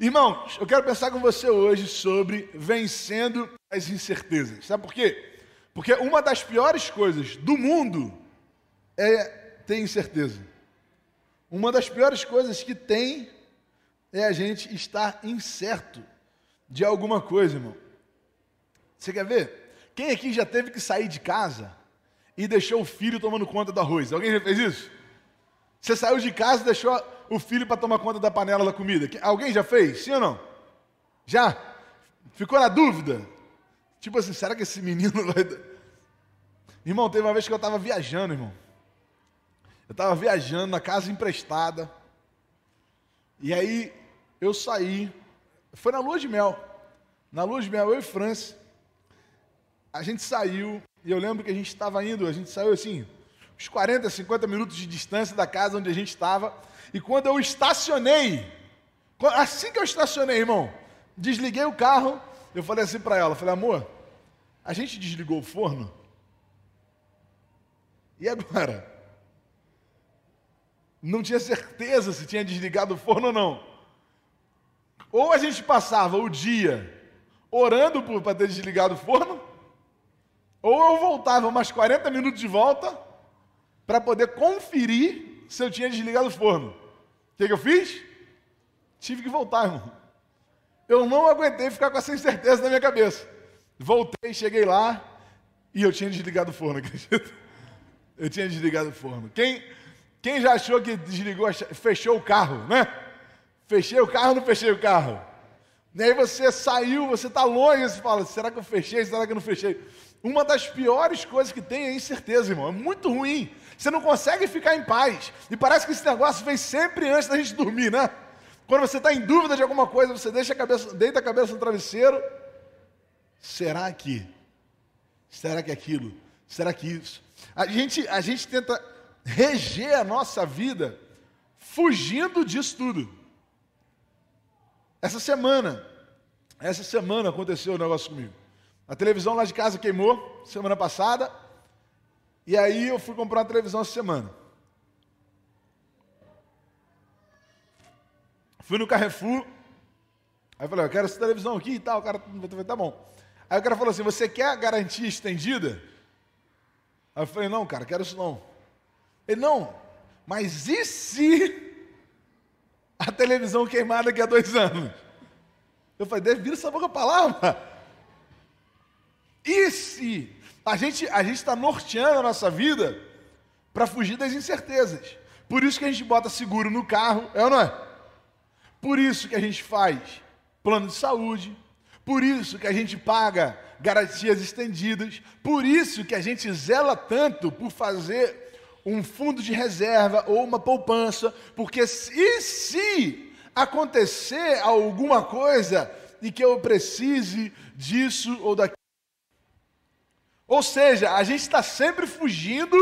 Irmãos, eu quero pensar com você hoje sobre vencendo as incertezas. Sabe por quê? Porque uma das piores coisas do mundo é ter incerteza. Uma das piores coisas que tem é a gente estar incerto de alguma coisa, irmão. Você quer ver? Quem aqui já teve que sair de casa e deixou o filho tomando conta do arroz? Alguém já fez isso? Você saiu de casa e deixou o filho para tomar conta da panela da comida. Alguém já fez? Sim ou não? Já? Ficou na dúvida? Tipo assim, será que esse menino vai. Irmão, teve uma vez que eu estava viajando, irmão. Eu estava viajando na casa emprestada. E aí eu saí. Foi na lua de mel. Na lua de mel, eu e França. A gente saiu. E eu lembro que a gente estava indo, a gente saiu assim, uns 40, 50 minutos de distância da casa onde a gente estava. E quando eu estacionei, assim que eu estacionei, irmão, desliguei o carro, eu falei assim para ela, falei, amor, a gente desligou o forno? E agora? Não tinha certeza se tinha desligado o forno ou não. Ou a gente passava o dia orando para ter desligado o forno, ou eu voltava mais 40 minutos de volta para poder conferir se eu tinha desligado o forno. Que, que eu fiz? Tive que voltar, irmão. Eu não aguentei ficar com essa incerteza na minha cabeça. Voltei, cheguei lá e eu tinha desligado o forno, acredita? Eu tinha desligado o forno. Quem, quem já achou que desligou, fechou o carro, né? Fechei o carro ou não fechei o carro? E aí você saiu, você está longe, você fala, será que eu fechei, será que eu não fechei? Uma das piores coisas que tem é incerteza, irmão. É muito ruim. Você não consegue ficar em paz. E parece que esse negócio vem sempre antes da gente dormir, né? Quando você está em dúvida de alguma coisa, você deixa a cabeça, deita a cabeça no travesseiro. Será que? Será que aquilo? Será que isso? A gente, a gente tenta reger a nossa vida fugindo disso tudo. Essa semana, essa semana aconteceu um negócio comigo. A televisão lá de casa queimou semana passada. E aí eu fui comprar uma televisão essa semana. Fui no Carrefour. Aí eu falei, eu quero essa televisão aqui e tal. O cara falou, tá bom. Aí o cara falou assim: você quer a garantia estendida? Aí eu falei, não, cara, quero isso não. Ele, não, mas e se a televisão queimar daqui a dois anos? Eu falei, deve vir essa boca palavra. E se a gente a está norteando a nossa vida para fugir das incertezas? Por isso que a gente bota seguro no carro, é ou não é? Por isso que a gente faz plano de saúde, por isso que a gente paga garantias estendidas, por isso que a gente zela tanto por fazer um fundo de reserva ou uma poupança, porque e se acontecer alguma coisa e que eu precise disso ou daquilo, ou seja, a gente está sempre fugindo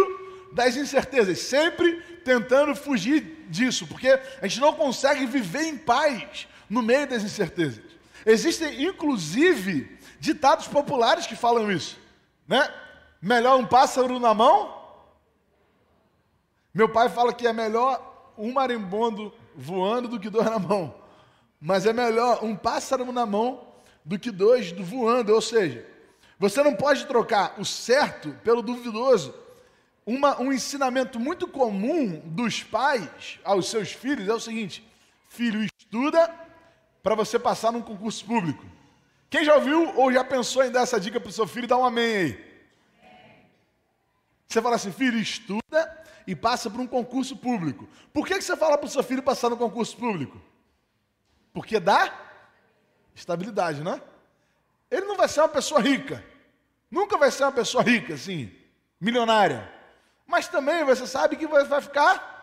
das incertezas, sempre tentando fugir disso, porque a gente não consegue viver em paz no meio das incertezas. Existem, inclusive, ditados populares que falam isso, né? Melhor um pássaro na mão. Meu pai fala que é melhor um marimbondo voando do que dois na mão. Mas é melhor um pássaro na mão do que dois voando, ou seja, você não pode trocar o certo pelo duvidoso. Uma, um ensinamento muito comum dos pais aos seus filhos é o seguinte: filho, estuda para você passar num concurso público. Quem já ouviu ou já pensou em dar essa dica para o seu filho, dá um amém aí. Você fala assim, filho, estuda e passa para um concurso público. Por que, que você fala para o seu filho passar no concurso público? Porque dá estabilidade, não é? Ele não vai ser uma pessoa rica. Nunca vai ser uma pessoa rica, assim, milionária. Mas também você sabe que vai ficar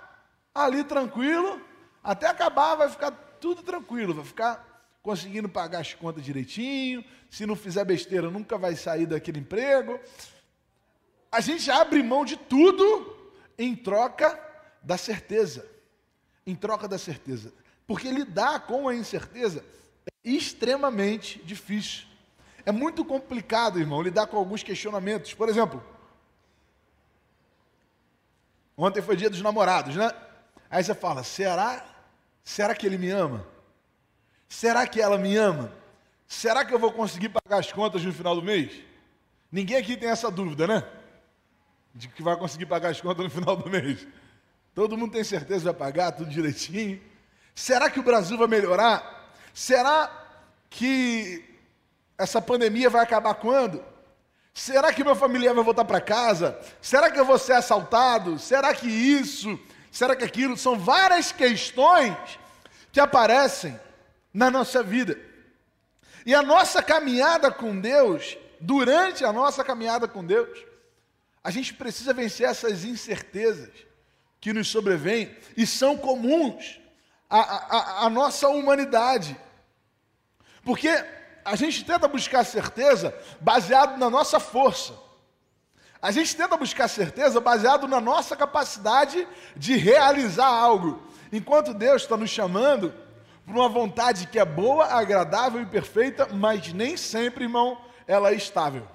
ali tranquilo, até acabar vai ficar tudo tranquilo, vai ficar conseguindo pagar as contas direitinho. Se não fizer besteira, nunca vai sair daquele emprego. A gente abre mão de tudo em troca da certeza. Em troca da certeza. Porque lidar com a incerteza é extremamente difícil. É muito complicado, irmão, lidar com alguns questionamentos. Por exemplo, ontem foi dia dos namorados, né? Aí você fala: será, será que ele me ama? Será que ela me ama? Será que eu vou conseguir pagar as contas no final do mês? Ninguém aqui tem essa dúvida, né? De que vai conseguir pagar as contas no final do mês. Todo mundo tem certeza que vai pagar tudo direitinho. Será que o Brasil vai melhorar? Será que essa pandemia vai acabar quando? Será que meu familiar vai voltar para casa? Será que eu vou ser assaltado? Será que isso? Será que aquilo? São várias questões que aparecem na nossa vida. E a nossa caminhada com Deus, durante a nossa caminhada com Deus, a gente precisa vencer essas incertezas que nos sobrevêm e são comuns à, à, à nossa humanidade. Porque a gente tenta buscar certeza baseado na nossa força. A gente tenta buscar certeza baseado na nossa capacidade de realizar algo. Enquanto Deus está nos chamando por uma vontade que é boa, agradável e perfeita, mas nem sempre, irmão, ela é estável.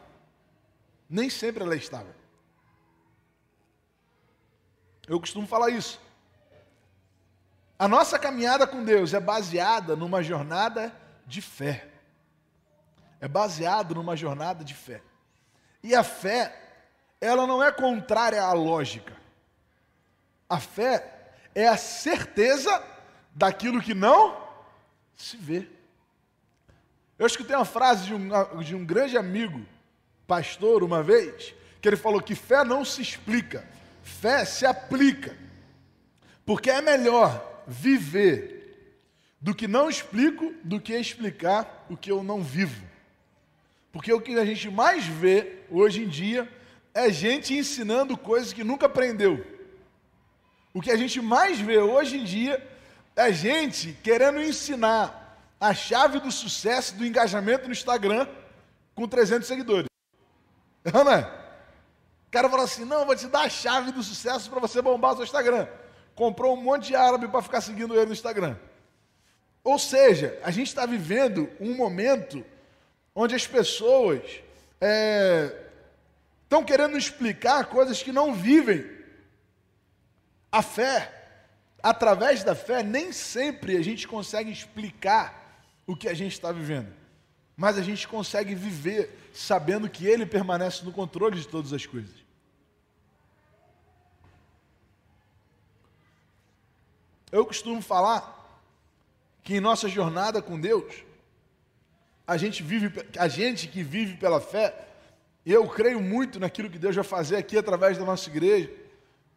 Nem sempre ela é estável. Eu costumo falar isso. A nossa caminhada com Deus é baseada numa jornada de fé. É baseado numa jornada de fé. E a fé, ela não é contrária à lógica. A fé é a certeza daquilo que não se vê. Eu escutei uma frase de um, de um grande amigo, pastor, uma vez, que ele falou que fé não se explica, fé se aplica. Porque é melhor viver do que não explico, do que explicar o que eu não vivo. Porque o que a gente mais vê hoje em dia é gente ensinando coisas que nunca aprendeu. O que a gente mais vê hoje em dia é gente querendo ensinar a chave do sucesso do engajamento no Instagram com 300 seguidores. Não é? O cara fala assim: não, vou te dar a chave do sucesso para você bombar o seu Instagram. Comprou um monte de árabe para ficar seguindo ele no Instagram. Ou seja, a gente está vivendo um momento onde as pessoas estão é, querendo explicar coisas que não vivem. A fé, através da fé, nem sempre a gente consegue explicar o que a gente está vivendo, mas a gente consegue viver sabendo que Ele permanece no controle de todas as coisas. Eu costumo falar que em nossa jornada com Deus, a gente vive, a gente que vive pela fé, eu creio muito naquilo que Deus vai fazer aqui através da nossa igreja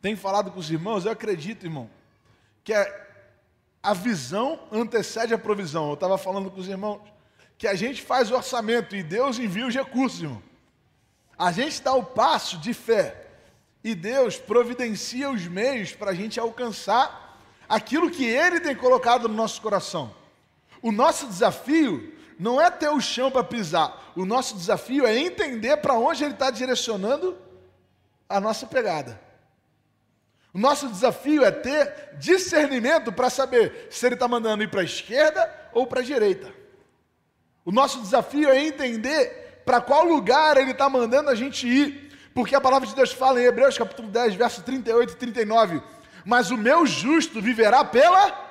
tem falado com os irmãos, eu acredito, irmão, que é a visão antecede a provisão. Eu estava falando com os irmãos que a gente faz o orçamento e Deus envia os recursos, irmão. A gente dá o passo de fé e Deus providencia os meios para a gente alcançar aquilo que Ele tem colocado no nosso coração. O nosso desafio não é ter o chão para pisar, o nosso desafio é entender para onde Ele está direcionando a nossa pegada. O nosso desafio é ter discernimento para saber se ele está mandando ir para a esquerda ou para a direita. O nosso desafio é entender para qual lugar ele está mandando a gente ir. Porque a palavra de Deus fala em Hebreus capítulo 10, verso 38 e 39. Mas o meu justo viverá pela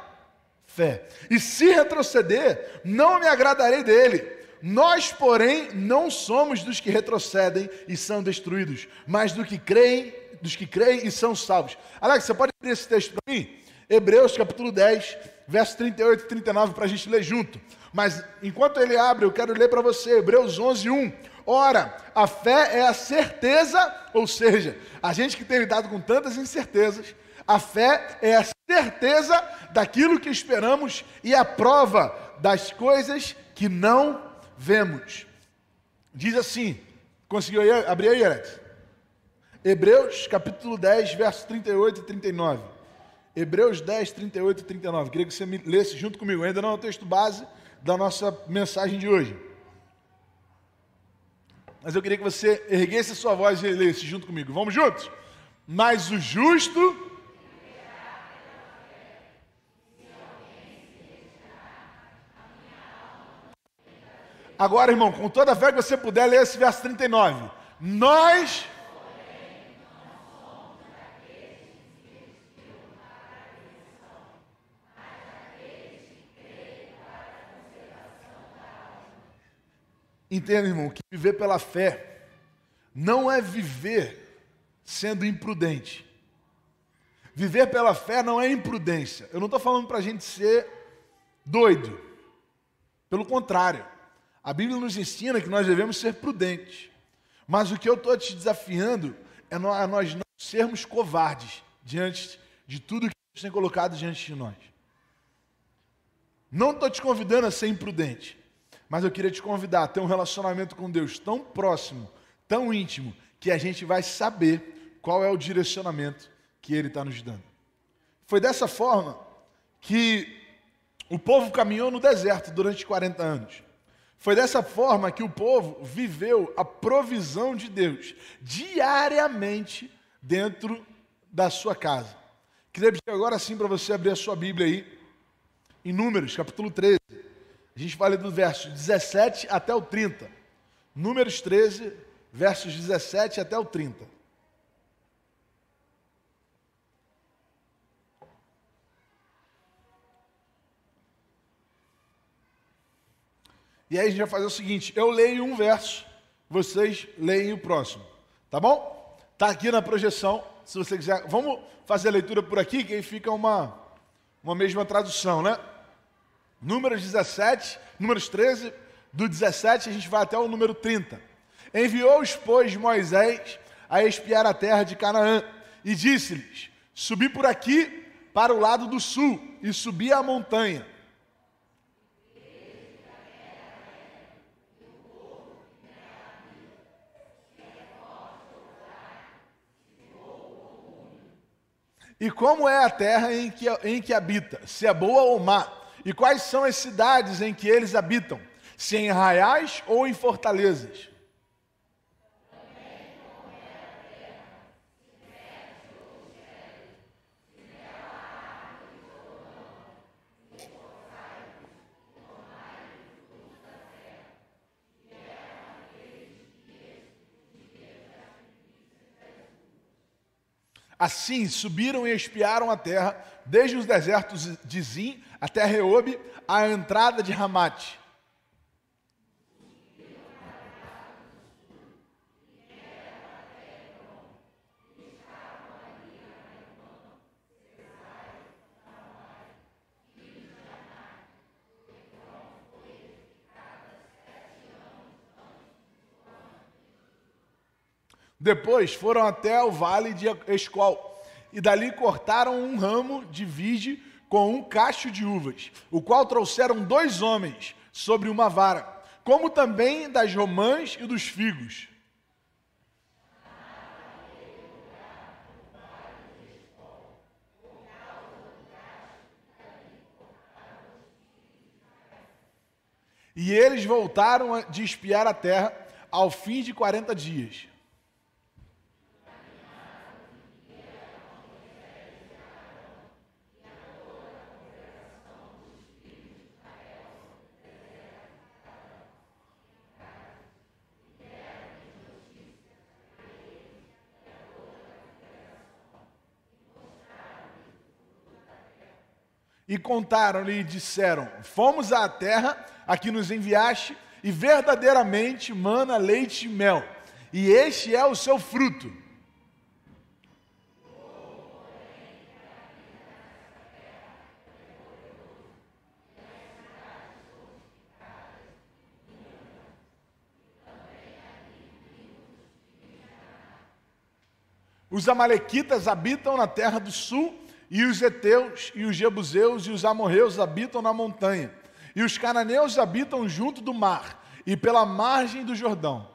fé. E se retroceder, não me agradarei dele. Nós, porém, não somos dos que retrocedem e são destruídos, mas do que creem dos que creem e são salvos. Alex, você pode ler esse texto para mim? Hebreus capítulo 10, verso 38 e 39, para a gente ler junto. Mas enquanto ele abre, eu quero ler para você, Hebreus 11, 1. Ora, a fé é a certeza, ou seja, a gente que tem lidado com tantas incertezas, a fé é a certeza daquilo que esperamos e a prova das coisas que não vemos. Diz assim, conseguiu aí, abrir aí, Alex? Hebreus capítulo 10, versos 38 e 39. Hebreus 10, 38 e 39. Queria que você me lesse junto comigo. Ainda não é o texto base da nossa mensagem de hoje. Mas eu queria que você erguesse a sua voz e lesse junto comigo. Vamos juntos? Mas o justo. Agora, irmão, com toda a fé que você puder, ler esse verso 39. Nós Entenda, irmão, que viver pela fé não é viver sendo imprudente. Viver pela fé não é imprudência. Eu não estou falando para a gente ser doido. Pelo contrário, a Bíblia nos ensina que nós devemos ser prudentes. Mas o que eu estou te desafiando é nós não sermos covardes diante de tudo que Deus tem colocado diante de nós. Não estou te convidando a ser imprudente, mas eu queria te convidar a ter um relacionamento com Deus tão próximo, tão íntimo, que a gente vai saber qual é o direcionamento que Ele está nos dando. Foi dessa forma que o povo caminhou no deserto durante 40 anos. Foi dessa forma que o povo viveu a provisão de Deus diariamente dentro da sua casa. Queria pedir agora sim para você abrir a sua Bíblia aí, em Números, capítulo 13. A gente vai ler do verso 17 até o 30. Números 13, versos 17 até o 30. E aí a gente vai fazer o seguinte: eu leio um verso, vocês leem o próximo. Tá bom? Tá aqui na projeção. Se você quiser, vamos fazer a leitura por aqui, que aí fica uma, uma mesma tradução, né? Números 17, números 13, do 17 a gente vai até o número 30. Enviou-os, pois, Moisés a espiar a terra de Canaã e disse-lhes: Subi por aqui para o lado do sul e subi a montanha E como é a terra em que, em que habita? Se é boa ou má? E quais são as cidades em que eles habitam? Se em arraiais ou em fortalezas? Assim subiram e espiaram a terra, desde os desertos de Zim até Reobe, à entrada de Ramate. Depois foram até o vale de Escol, e dali cortaram um ramo de vide com um cacho de uvas, o qual trouxeram dois homens sobre uma vara, como também das romãs e dos figos. E eles voltaram de espiar a terra ao fim de quarenta dias. E contaram-lhe e disseram: Fomos à terra a que nos enviaste, e verdadeiramente mana leite e mel, e este é o seu fruto. Os amalequitas habitam na terra do sul e os heteus, e os jebuseus, e os amorreus habitam na montanha. E os cananeus habitam junto do mar, e pela margem do Jordão.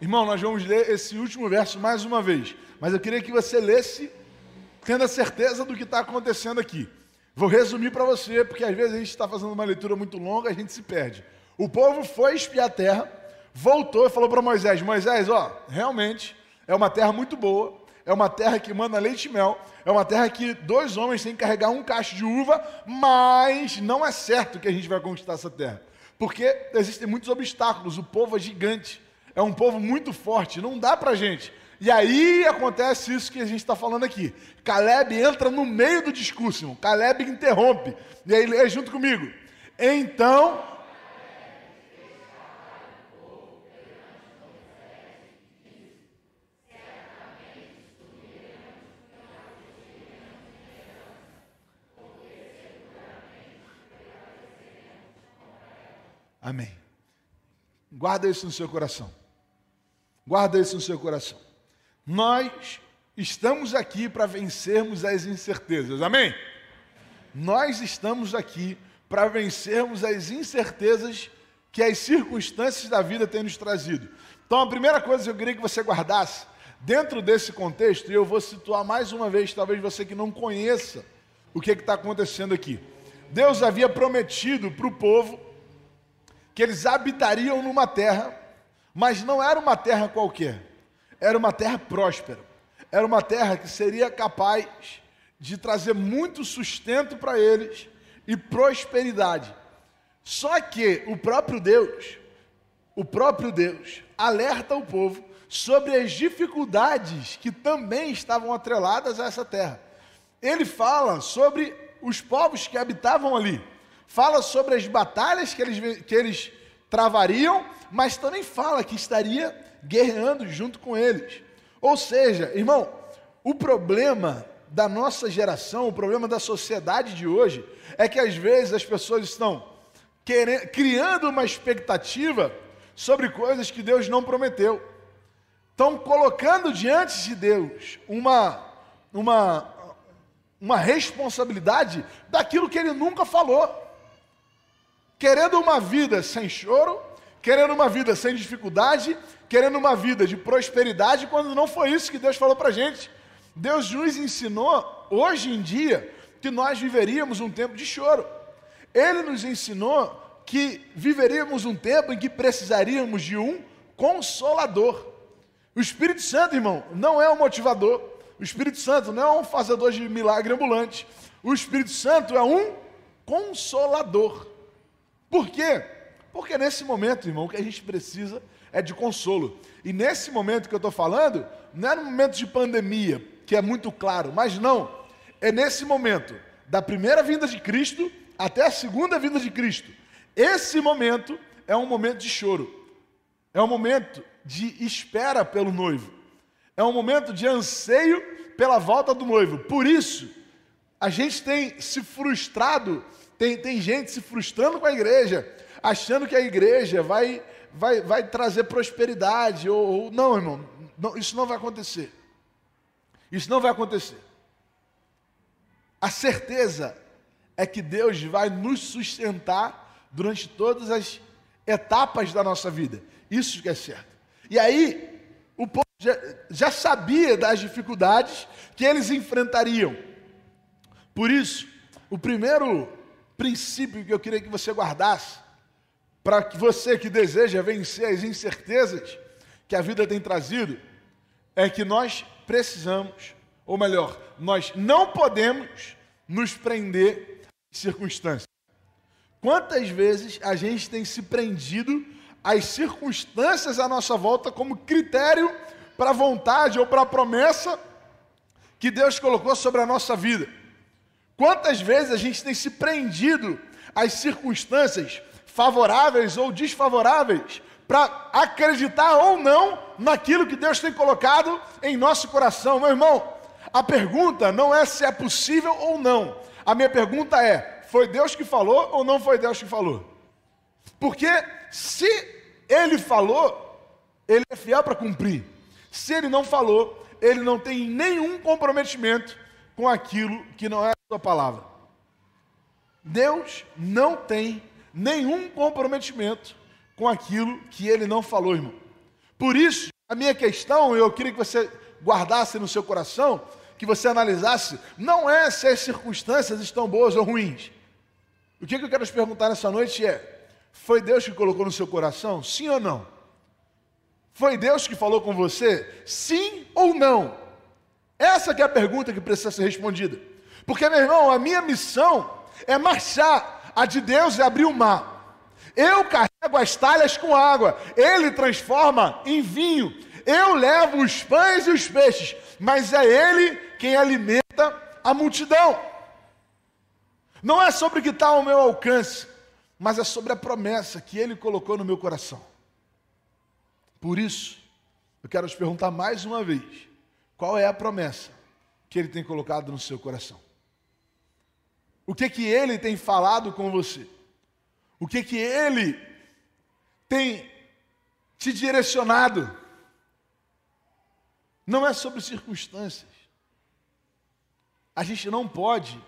Irmão, nós vamos ler esse último verso mais uma vez, mas eu queria que você lesse tendo a certeza do que está acontecendo aqui. Vou resumir para você, porque às vezes a gente está fazendo uma leitura muito longa, a gente se perde. O povo foi espiar a terra, voltou e falou para Moisés: Moisés, ó, realmente é uma terra muito boa, é uma terra que manda leite e mel, é uma terra que dois homens têm que carregar um cacho de uva, mas não é certo que a gente vai conquistar essa terra. Porque existem muitos obstáculos, o povo é gigante, é um povo muito forte, não dá para gente. E aí acontece isso que a gente está falando aqui. Caleb entra no meio do discurso, irmão. Caleb interrompe. E aí lê junto comigo. Então Amém. Guarda isso no seu coração. Guarda isso no seu coração. Nós estamos aqui para vencermos as incertezas. Amém? Nós estamos aqui para vencermos as incertezas que as circunstâncias da vida têm nos trazido. Então, a primeira coisa que eu queria que você guardasse, dentro desse contexto, e eu vou situar mais uma vez, talvez você que não conheça o que está acontecendo aqui. Deus havia prometido para o povo que eles habitariam numa terra, mas não era uma terra qualquer, era uma terra próspera, era uma terra que seria capaz de trazer muito sustento para eles e prosperidade. Só que o próprio Deus, o próprio Deus, alerta o povo sobre as dificuldades que também estavam atreladas a essa terra. Ele fala sobre os povos que habitavam ali fala sobre as batalhas que eles, que eles travariam, mas também fala que estaria guerreando junto com eles. Ou seja, irmão, o problema da nossa geração, o problema da sociedade de hoje, é que às vezes as pessoas estão querendo, criando uma expectativa sobre coisas que Deus não prometeu. Estão colocando diante de Deus uma, uma, uma responsabilidade daquilo que Ele nunca falou querendo uma vida sem choro, querendo uma vida sem dificuldade, querendo uma vida de prosperidade, quando não foi isso que Deus falou para a gente. Deus nos ensinou, hoje em dia, que nós viveríamos um tempo de choro. Ele nos ensinou que viveríamos um tempo em que precisaríamos de um consolador. O Espírito Santo, irmão, não é um motivador. O Espírito Santo não é um fazedor de milagre ambulante. O Espírito Santo é um consolador. Por quê? Porque nesse momento, irmão, o que a gente precisa é de consolo. E nesse momento que eu estou falando, não é no momento de pandemia, que é muito claro, mas não. É nesse momento, da primeira vinda de Cristo até a segunda vinda de Cristo. Esse momento é um momento de choro. É um momento de espera pelo noivo. É um momento de anseio pela volta do noivo. Por isso, a gente tem se frustrado tem, tem gente se frustrando com a igreja, achando que a igreja vai, vai, vai trazer prosperidade. Ou, ou não, irmão, não, isso não vai acontecer. Isso não vai acontecer. A certeza é que Deus vai nos sustentar durante todas as etapas da nossa vida. Isso que é certo. E aí, o povo já, já sabia das dificuldades que eles enfrentariam. Por isso, o primeiro princípio que eu queria que você guardasse, para que você que deseja vencer as incertezas que a vida tem trazido, é que nós precisamos, ou melhor, nós não podemos nos prender em circunstâncias. Quantas vezes a gente tem se prendido às circunstâncias à nossa volta como critério para a vontade ou para a promessa que Deus colocou sobre a nossa vida? Quantas vezes a gente tem se prendido às circunstâncias favoráveis ou desfavoráveis para acreditar ou não naquilo que Deus tem colocado em nosso coração, meu irmão? A pergunta não é se é possível ou não. A minha pergunta é: foi Deus que falou ou não foi Deus que falou? Porque se ele falou, ele é fiel para cumprir. Se ele não falou, ele não tem nenhum comprometimento com aquilo que não é sua palavra. Deus não tem nenhum comprometimento com aquilo que ele não falou, irmão. Por isso, a minha questão, eu queria que você guardasse no seu coração, que você analisasse, não é se as circunstâncias estão boas ou ruins. O que eu quero te perguntar nessa noite é: foi Deus que colocou no seu coração? Sim ou não? Foi Deus que falou com você? Sim ou não? Essa é a pergunta que precisa ser respondida. Porque, meu irmão, a minha missão é marchar. A de Deus é abrir o mar. Eu carrego as talhas com água, ele transforma em vinho. Eu levo os pães e os peixes, mas é ele quem alimenta a multidão. Não é sobre o que está ao meu alcance, mas é sobre a promessa que ele colocou no meu coração. Por isso, eu quero te perguntar mais uma vez: qual é a promessa que ele tem colocado no seu coração? O que que ele tem falado com você? O que que ele tem te direcionado? Não é sobre circunstâncias. A gente não pode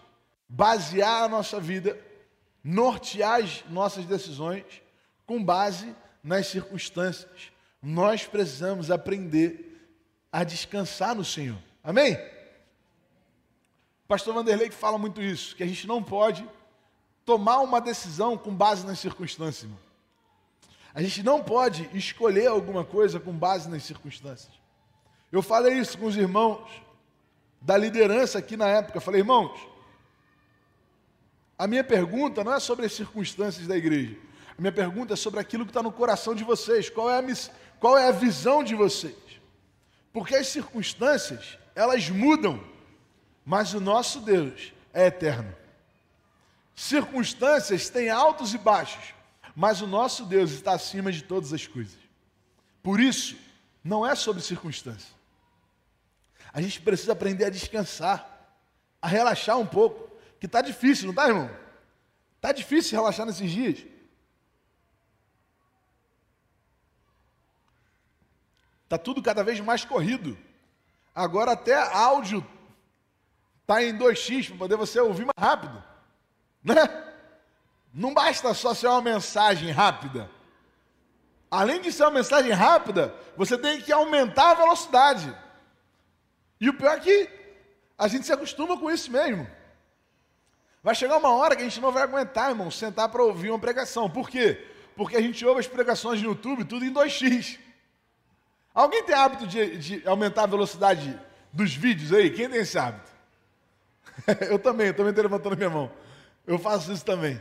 basear a nossa vida, nortear as nossas decisões com base nas circunstâncias. Nós precisamos aprender a descansar no Senhor. Amém? Pastor Vanderlei que fala muito isso, que a gente não pode tomar uma decisão com base nas circunstâncias. Irmão. A gente não pode escolher alguma coisa com base nas circunstâncias. Eu falei isso com os irmãos da liderança aqui na época. Eu falei, irmãos, a minha pergunta não é sobre as circunstâncias da igreja. A minha pergunta é sobre aquilo que está no coração de vocês. Qual é, a, qual é a visão de vocês? Porque as circunstâncias, elas mudam, mas o nosso Deus é eterno. Circunstâncias têm altos e baixos, mas o nosso Deus está acima de todas as coisas. Por isso, não é sobre circunstâncias. A gente precisa aprender a descansar, a relaxar um pouco, que está difícil, não está, irmão? Está difícil relaxar nesses dias. Está tudo cada vez mais corrido. Agora até áudio está em 2x para poder você ouvir mais rápido. Né? Não basta só ser uma mensagem rápida. Além de ser uma mensagem rápida, você tem que aumentar a velocidade. E o pior é que a gente se acostuma com isso mesmo. Vai chegar uma hora que a gente não vai aguentar, irmão, sentar para ouvir uma pregação. Por quê? Porque a gente ouve as pregações no YouTube tudo em 2x. Alguém tem hábito de, de aumentar a velocidade dos vídeos aí? Quem tem esse hábito? eu também, eu também estou levantando minha mão. Eu faço isso também.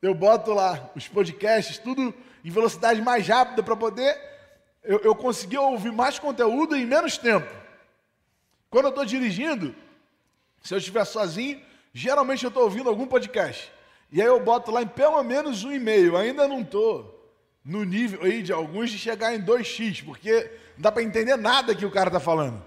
Eu boto lá os podcasts, tudo em velocidade mais rápida para poder eu, eu conseguir ouvir mais conteúdo em menos tempo. Quando eu estou dirigindo, se eu estiver sozinho, geralmente eu estou ouvindo algum podcast. E aí eu boto lá em pelo menos um e-mail. Ainda não estou no nível aí de alguns de chegar em 2x, porque não dá para entender nada que o cara está falando.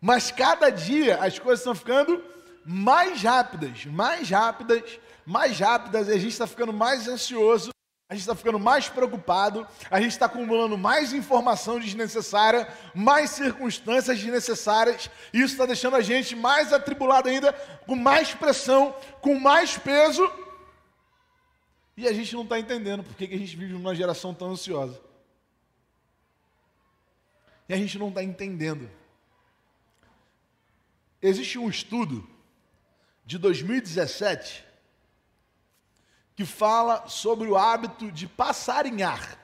Mas cada dia as coisas estão ficando mais rápidas, mais rápidas, mais rápidas, e a gente está ficando mais ansioso a gente está ficando mais preocupado, a gente está acumulando mais informação desnecessária, mais circunstâncias desnecessárias, e isso está deixando a gente mais atribulado ainda, com mais pressão, com mais peso, e a gente não está entendendo por que a gente vive numa geração tão ansiosa. E a gente não está entendendo. Existe um estudo de 2017 que fala sobre o hábito de passarinhar.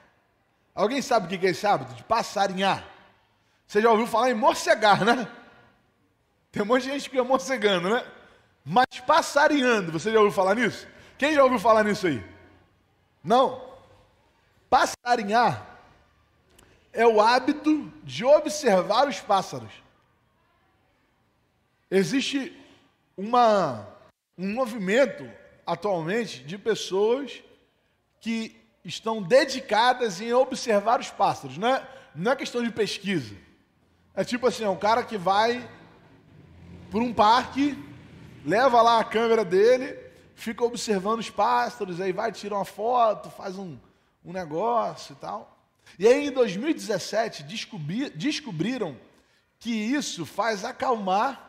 Alguém sabe o que é esse hábito de passarinhar? Você já ouviu falar em morcegar, né? Tem um monte de gente que fica morcegando, né? Mas passarinhando, você já ouviu falar nisso? Quem já ouviu falar nisso aí? Não? Passarinhar é o hábito de observar os pássaros. Existe uma, um movimento atualmente de pessoas que estão dedicadas em observar os pássaros. Não é, não é questão de pesquisa. É tipo assim, é um cara que vai por um parque, leva lá a câmera dele, fica observando os pássaros, aí vai tirar uma foto, faz um, um negócio e tal. E aí em 2017 descobri, descobriram que isso faz acalmar,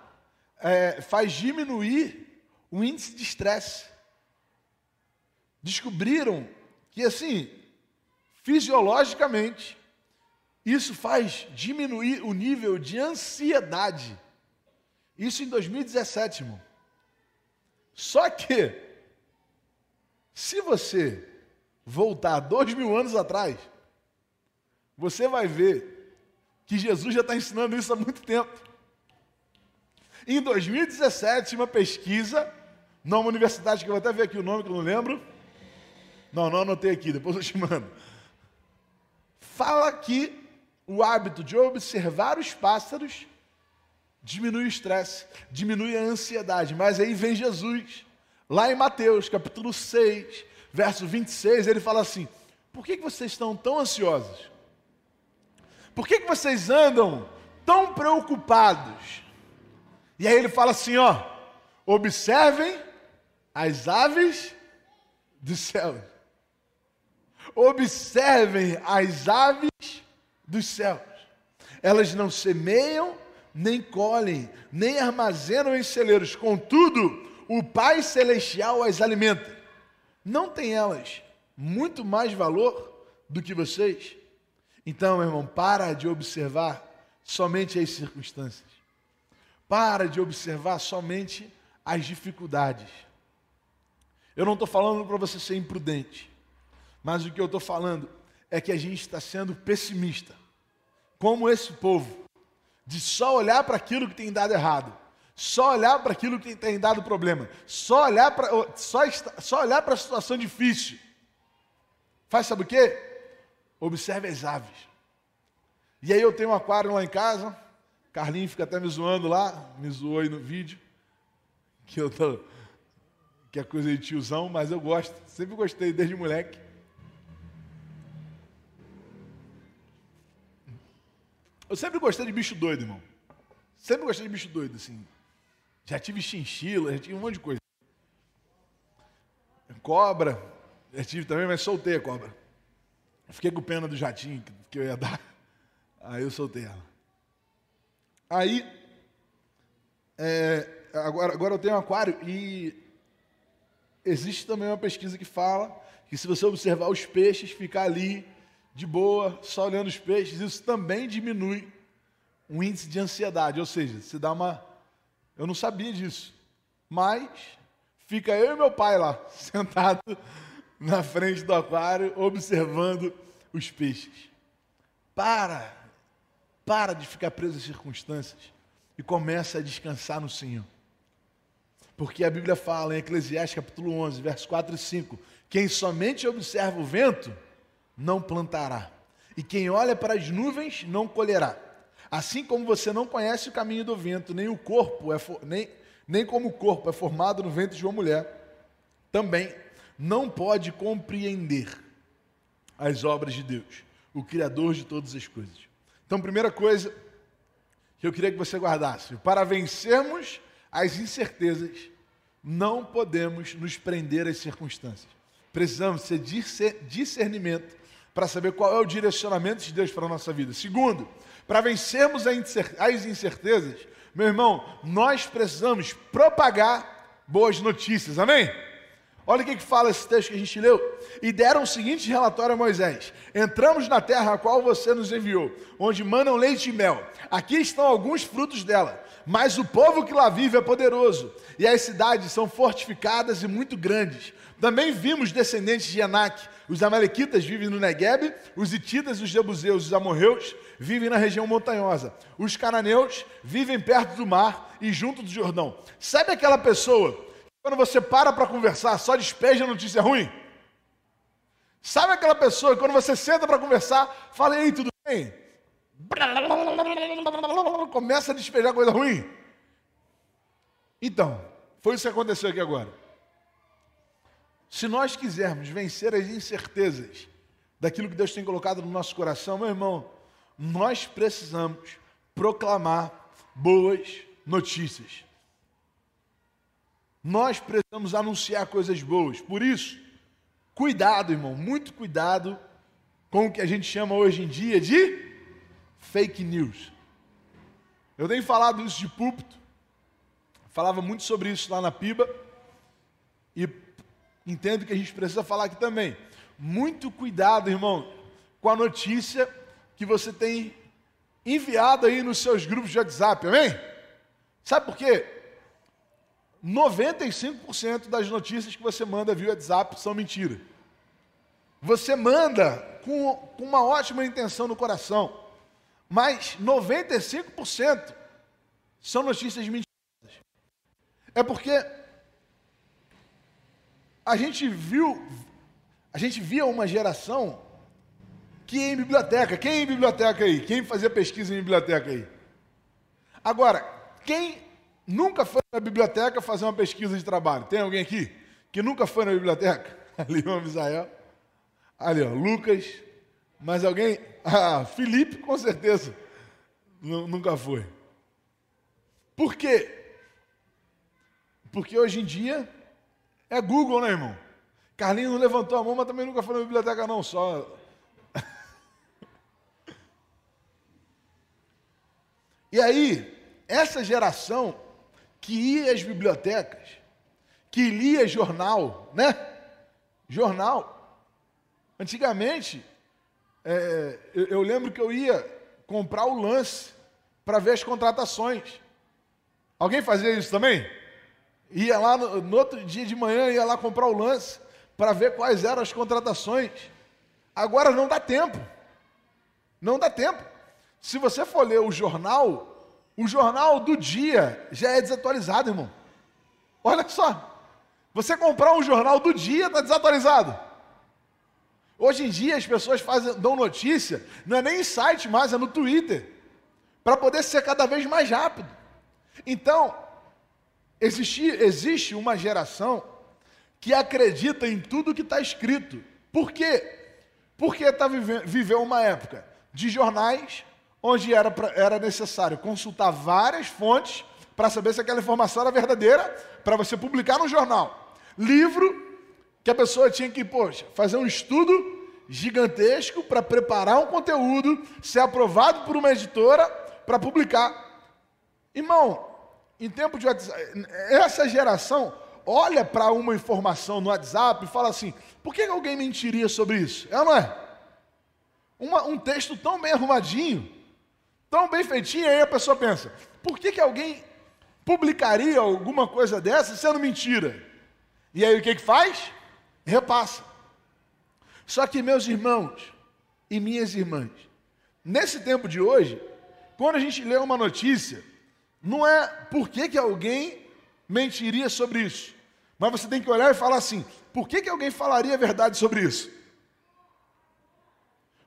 é, faz diminuir o índice de estresse descobriram que, assim, fisiologicamente, isso faz diminuir o nível de ansiedade. Isso em 2017, irmão. Só que, se você voltar dois mil anos atrás, você vai ver que Jesus já está ensinando isso há muito tempo. Em 2017, uma pesquisa, numa universidade que eu vou até ver aqui o nome que eu não lembro, Não, não anotei aqui, depois eu te mando. Fala que o hábito de observar os pássaros diminui o estresse, diminui a ansiedade. Mas aí vem Jesus, lá em Mateus, capítulo 6, verso 26, ele fala assim: Por que, que vocês estão tão ansiosos? Por que, que vocês andam tão preocupados? E aí ele fala assim: ó, observem as aves do céu. Observem as aves dos céus. Elas não semeiam, nem colhem, nem armazenam em celeiros. Contudo, o Pai Celestial as alimenta. Não tem elas muito mais valor do que vocês? Então, meu irmão, para de observar somente as circunstâncias. Para de observar somente as dificuldades. Eu não estou falando para você ser imprudente, mas o que eu estou falando é que a gente está sendo pessimista, como esse povo, de só olhar para aquilo que tem dado errado, só olhar para aquilo que tem dado problema, só olhar para só, só olhar para a situação difícil. Faz sabe o quê? Observe as aves. E aí eu tenho um aquário lá em casa, Carlinhos fica até me zoando lá, me zoou aí no vídeo, que eu tô, que é coisa de tiozão, mas eu gosto, sempre gostei desde moleque. Eu sempre gostei de bicho doido, irmão. Sempre gostei de bicho doido, assim. Já tive chinchila, já tive um monte de coisa. Cobra, já tive também, mas soltei a cobra. Fiquei com pena do jatinho que eu ia dar. Aí eu soltei ela. Aí, é, agora, agora eu tenho um aquário e existe também uma pesquisa que fala que se você observar os peixes, ficar ali de boa, só olhando os peixes, isso também diminui o índice de ansiedade. Ou seja, se dá uma. Eu não sabia disso. Mas fica eu e meu pai lá, sentado na frente do aquário, observando os peixes. Para, para de ficar preso às circunstâncias e começa a descansar no Senhor. Porque a Bíblia fala em Eclesiastes capítulo 11, versos 4 e 5, quem somente observa o vento, não plantará. E quem olha para as nuvens não colherá. Assim como você não conhece o caminho do vento, nem o corpo é nem, nem como o corpo é formado no ventre de uma mulher, também não pode compreender as obras de Deus, o Criador de todas as coisas. Então, primeira coisa que eu queria que você guardasse: para vencermos as incertezas, não podemos nos prender às circunstâncias. Precisamos ter discernimento para saber qual é o direcionamento de Deus para a nossa vida. Segundo, para vencermos as incertezas, meu irmão, nós precisamos propagar boas notícias, amém? Olha o que, que fala esse texto que a gente leu. E deram o seguinte relatório a Moisés: Entramos na terra a qual você nos enviou, onde manam leite e mel. Aqui estão alguns frutos dela, mas o povo que lá vive é poderoso, e as cidades são fortificadas e muito grandes. Também vimos descendentes de Anak, os amalequitas vivem no Negueb, os ititas, os jebuseus, os amorreus vivem na região montanhosa. Os cananeus vivem perto do mar e junto do Jordão. Sabe aquela pessoa quando você para para conversar só despeja notícia ruim? Sabe aquela pessoa que quando você senta para conversar, fala, ei, tudo bem? Começa a despejar coisa ruim. Então, foi isso que aconteceu aqui agora. Se nós quisermos vencer as incertezas daquilo que Deus tem colocado no nosso coração, meu irmão, nós precisamos proclamar boas notícias. Nós precisamos anunciar coisas boas. Por isso, cuidado, irmão, muito cuidado com o que a gente chama hoje em dia de fake news. Eu tenho falado isso de púlpito, falava muito sobre isso lá na Piba, e entendo que a gente precisa falar aqui também. Muito cuidado, irmão, com a notícia que você tem enviado aí nos seus grupos de WhatsApp, amém? Sabe por quê? 95% das notícias que você manda via WhatsApp são mentira. Você manda com, com uma ótima intenção no coração, mas 95% são notícias mentiras. É porque a gente viu a gente via uma geração que ia em biblioteca. Quem ia em biblioteca aí? Quem fazia pesquisa em biblioteca aí? Agora, quem nunca foi na biblioteca fazer uma pesquisa de trabalho? Tem alguém aqui que nunca foi na biblioteca? Ali o Misael. Ali, ó, Lucas. Mais alguém? Ah, Felipe, com certeza. Nunca foi. Por quê? Porque hoje em dia é Google, né, irmão? Carlinhos não levantou a mão, mas também nunca foi na biblioteca, não, só. e aí, essa geração que ia às bibliotecas, que lia jornal, né? Jornal. Antigamente, é, eu, eu lembro que eu ia comprar o lance para ver as contratações. Alguém fazia isso também? Ia lá no, no, outro dia de manhã, ia lá comprar o lance para ver quais eram as contratações. Agora não dá tempo. Não dá tempo. Se você for ler o jornal, o jornal do dia já é desatualizado, irmão. Olha só. Você comprar um jornal do dia está desatualizado. Hoje em dia as pessoas fazem, dão notícia, não é nem em site mais, é no Twitter, para poder ser cada vez mais rápido. Então, existe, existe uma geração que acredita em tudo que está escrito. Por quê? Porque está vivendo viveu uma época de jornais onde era, era necessário consultar várias fontes para saber se aquela informação era verdadeira, para você publicar no jornal. Livro que a pessoa tinha que, poxa, fazer um estudo gigantesco para preparar um conteúdo, ser aprovado por uma editora para publicar. Irmão, em tempo de WhatsApp, essa geração olha para uma informação no WhatsApp e fala assim: por que alguém mentiria sobre isso? É ou não é? Uma, um texto tão bem arrumadinho, tão bem feitinho, aí a pessoa pensa: por que, que alguém publicaria alguma coisa dessa sendo mentira? E aí o que, que faz? Repassa. Só que, meus irmãos e minhas irmãs, nesse tempo de hoje, quando a gente lê uma notícia, não é por que, que alguém mentiria sobre isso, mas você tem que olhar e falar assim: por que, que alguém falaria a verdade sobre isso?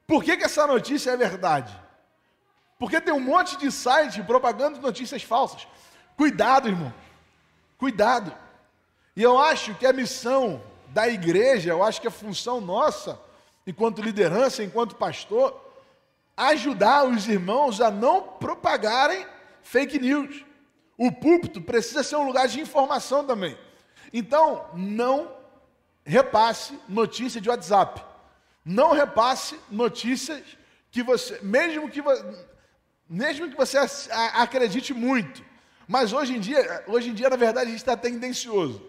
Por que, que essa notícia é verdade? Porque tem um monte de site propagando notícias falsas. Cuidado, irmão. Cuidado. E eu acho que a missão da igreja, eu acho que é função nossa, enquanto liderança, enquanto pastor, ajudar os irmãos a não propagarem fake news. O púlpito precisa ser um lugar de informação também. Então, não repasse notícia de WhatsApp. Não repasse notícias que você, mesmo que, mesmo que você acredite muito. Mas hoje em dia, hoje em dia, na verdade, a gente está tendencioso.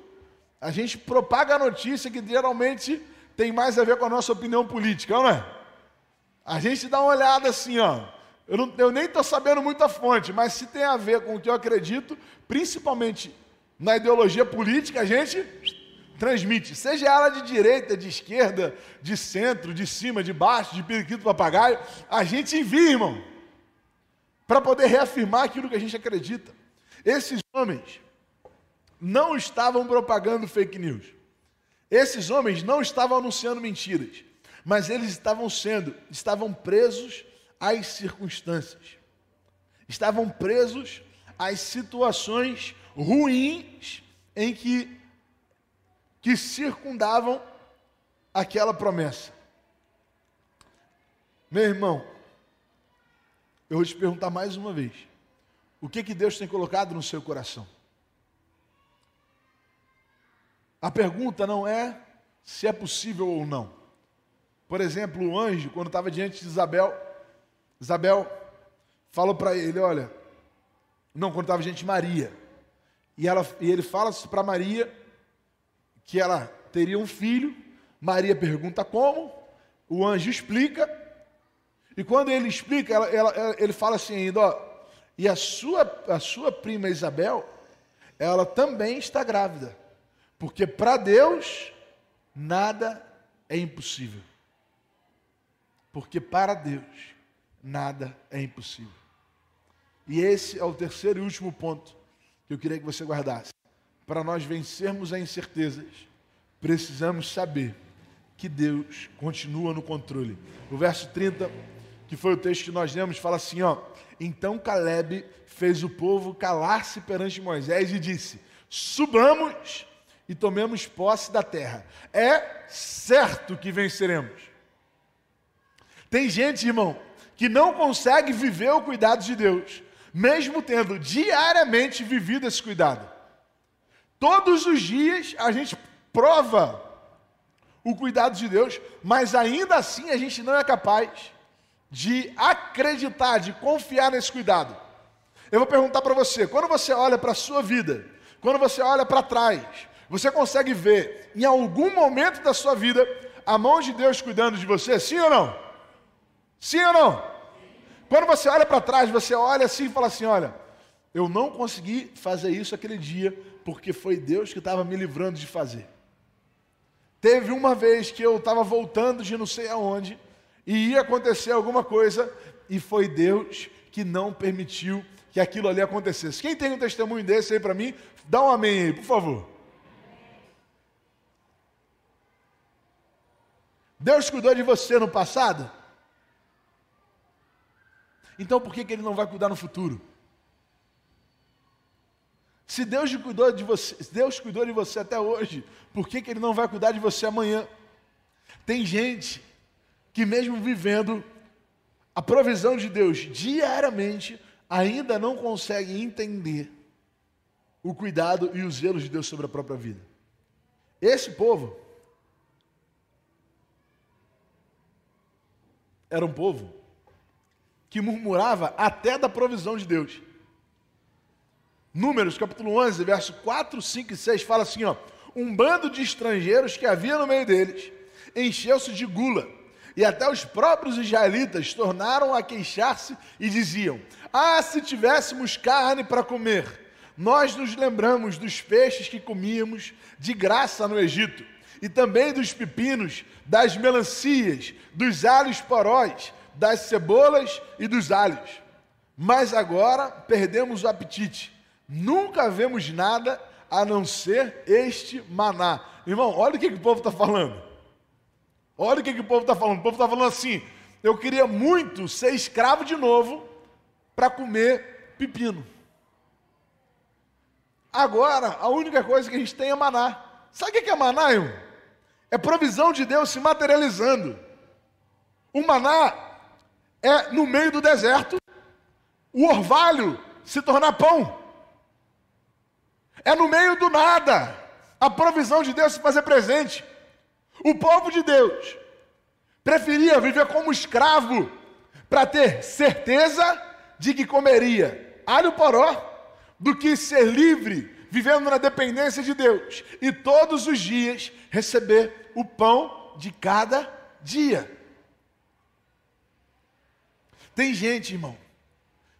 A gente propaga a notícia que geralmente tem mais a ver com a nossa opinião política, não é? A gente dá uma olhada assim, ó. Eu, não, eu nem estou sabendo muita fonte, mas se tem a ver com o que eu acredito, principalmente na ideologia política, a gente transmite, seja ela de direita, de esquerda, de centro, de cima, de baixo, de periquito papagaio, a gente envia, irmão, para poder reafirmar aquilo que a gente acredita. Esses homens, não estavam propagando fake news. Esses homens não estavam anunciando mentiras, mas eles estavam sendo, estavam presos às circunstâncias. Estavam presos às situações ruins em que que circundavam aquela promessa. Meu irmão, eu vou te perguntar mais uma vez: o que que Deus tem colocado no seu coração? A pergunta não é se é possível ou não. Por exemplo, o anjo, quando estava diante de Isabel, Isabel falou para ele: Olha, não, quando estava diante de Maria, e, ela, e ele fala para Maria que ela teria um filho. Maria pergunta como, o anjo explica, e quando ele explica, ela, ela, ele fala assim ainda: ó, e a sua, a sua prima Isabel, ela também está grávida. Porque para Deus nada é impossível. Porque para Deus nada é impossível. E esse é o terceiro e último ponto que eu queria que você guardasse. Para nós vencermos as incertezas, precisamos saber que Deus continua no controle. O verso 30, que foi o texto que nós lemos, fala assim, ó: Então Caleb fez o povo calar-se perante Moisés e disse: Subamos e tomemos posse da terra. É certo que venceremos. Tem gente, irmão, que não consegue viver o cuidado de Deus, mesmo tendo diariamente vivido esse cuidado. Todos os dias a gente prova o cuidado de Deus, mas ainda assim a gente não é capaz de acreditar, de confiar nesse cuidado. Eu vou perguntar para você: quando você olha para a sua vida, quando você olha para trás, você consegue ver em algum momento da sua vida a mão de Deus cuidando de você? Sim ou não? Sim ou não? Quando você olha para trás, você olha assim e fala assim: olha, eu não consegui fazer isso aquele dia porque foi Deus que estava me livrando de fazer. Teve uma vez que eu estava voltando de não sei aonde e ia acontecer alguma coisa e foi Deus que não permitiu que aquilo ali acontecesse. Quem tem um testemunho desse aí para mim, dá um amém aí, por favor. Deus cuidou de você no passado? Então por que, que Ele não vai cuidar no futuro? Se Deus cuidou de você, Deus cuidou de você até hoje, por que, que Ele não vai cuidar de você amanhã? Tem gente que mesmo vivendo a provisão de Deus diariamente, ainda não consegue entender o cuidado e os zelos de Deus sobre a própria vida. Esse povo era um povo que murmurava até da provisão de Deus. Números, capítulo 11, verso 4, 5 e 6, fala assim: ó, um bando de estrangeiros que havia no meio deles encheu-se de gula, e até os próprios israelitas tornaram a queixar-se e diziam: Ah, se tivéssemos carne para comer! Nós nos lembramos dos peixes que comíamos de graça no Egito, e também dos pepinos, das melancias, dos alhos poróis, das cebolas e dos alhos. Mas agora perdemos o apetite Nunca vemos nada a não ser este maná. Irmão, olha o que, que o povo está falando. Olha o que, que o povo está falando. O povo está falando assim: eu queria muito ser escravo de novo para comer pepino. Agora, a única coisa que a gente tem é maná. Sabe o que é maná, irmão? É provisão de Deus se materializando. O maná é no meio do deserto, o orvalho se tornar pão. É no meio do nada a provisão de Deus se fazer presente. O povo de Deus preferia viver como escravo para ter certeza de que comeria alho poró do que ser livre, vivendo na dependência de Deus e todos os dias receber o pão de cada dia. Tem gente, irmão,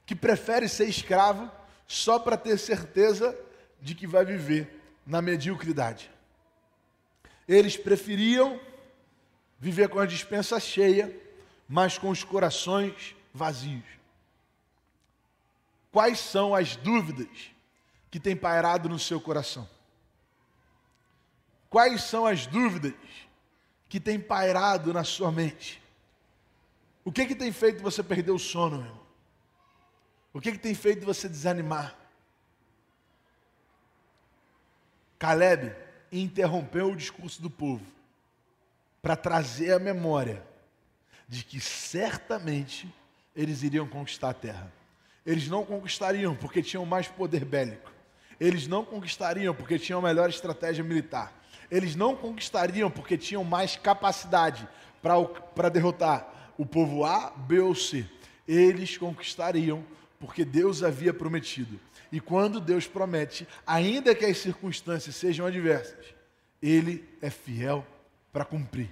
que prefere ser escravo só para ter certeza de que vai viver na mediocridade. Eles preferiam viver com a dispensa cheia, mas com os corações vazios. Quais são as dúvidas que têm pairado no seu coração? Quais são as dúvidas que têm pairado na sua mente? O que, que tem feito você perder o sono, meu irmão? O que, que tem feito você desanimar? Caleb interrompeu o discurso do povo para trazer a memória de que certamente eles iriam conquistar a terra. Eles não conquistariam porque tinham mais poder bélico. Eles não conquistariam porque tinham melhor estratégia militar. Eles não conquistariam porque tinham mais capacidade para derrotar o povo A, B ou C. Eles conquistariam porque Deus havia prometido e quando Deus promete, ainda que as circunstâncias sejam adversas, Ele é fiel para cumprir.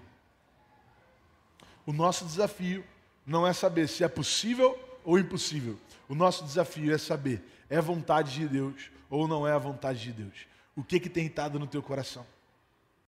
O nosso desafio não é saber se é possível ou impossível. O nosso desafio é saber é vontade de Deus ou não é a vontade de Deus. O que que tem estado no teu coração?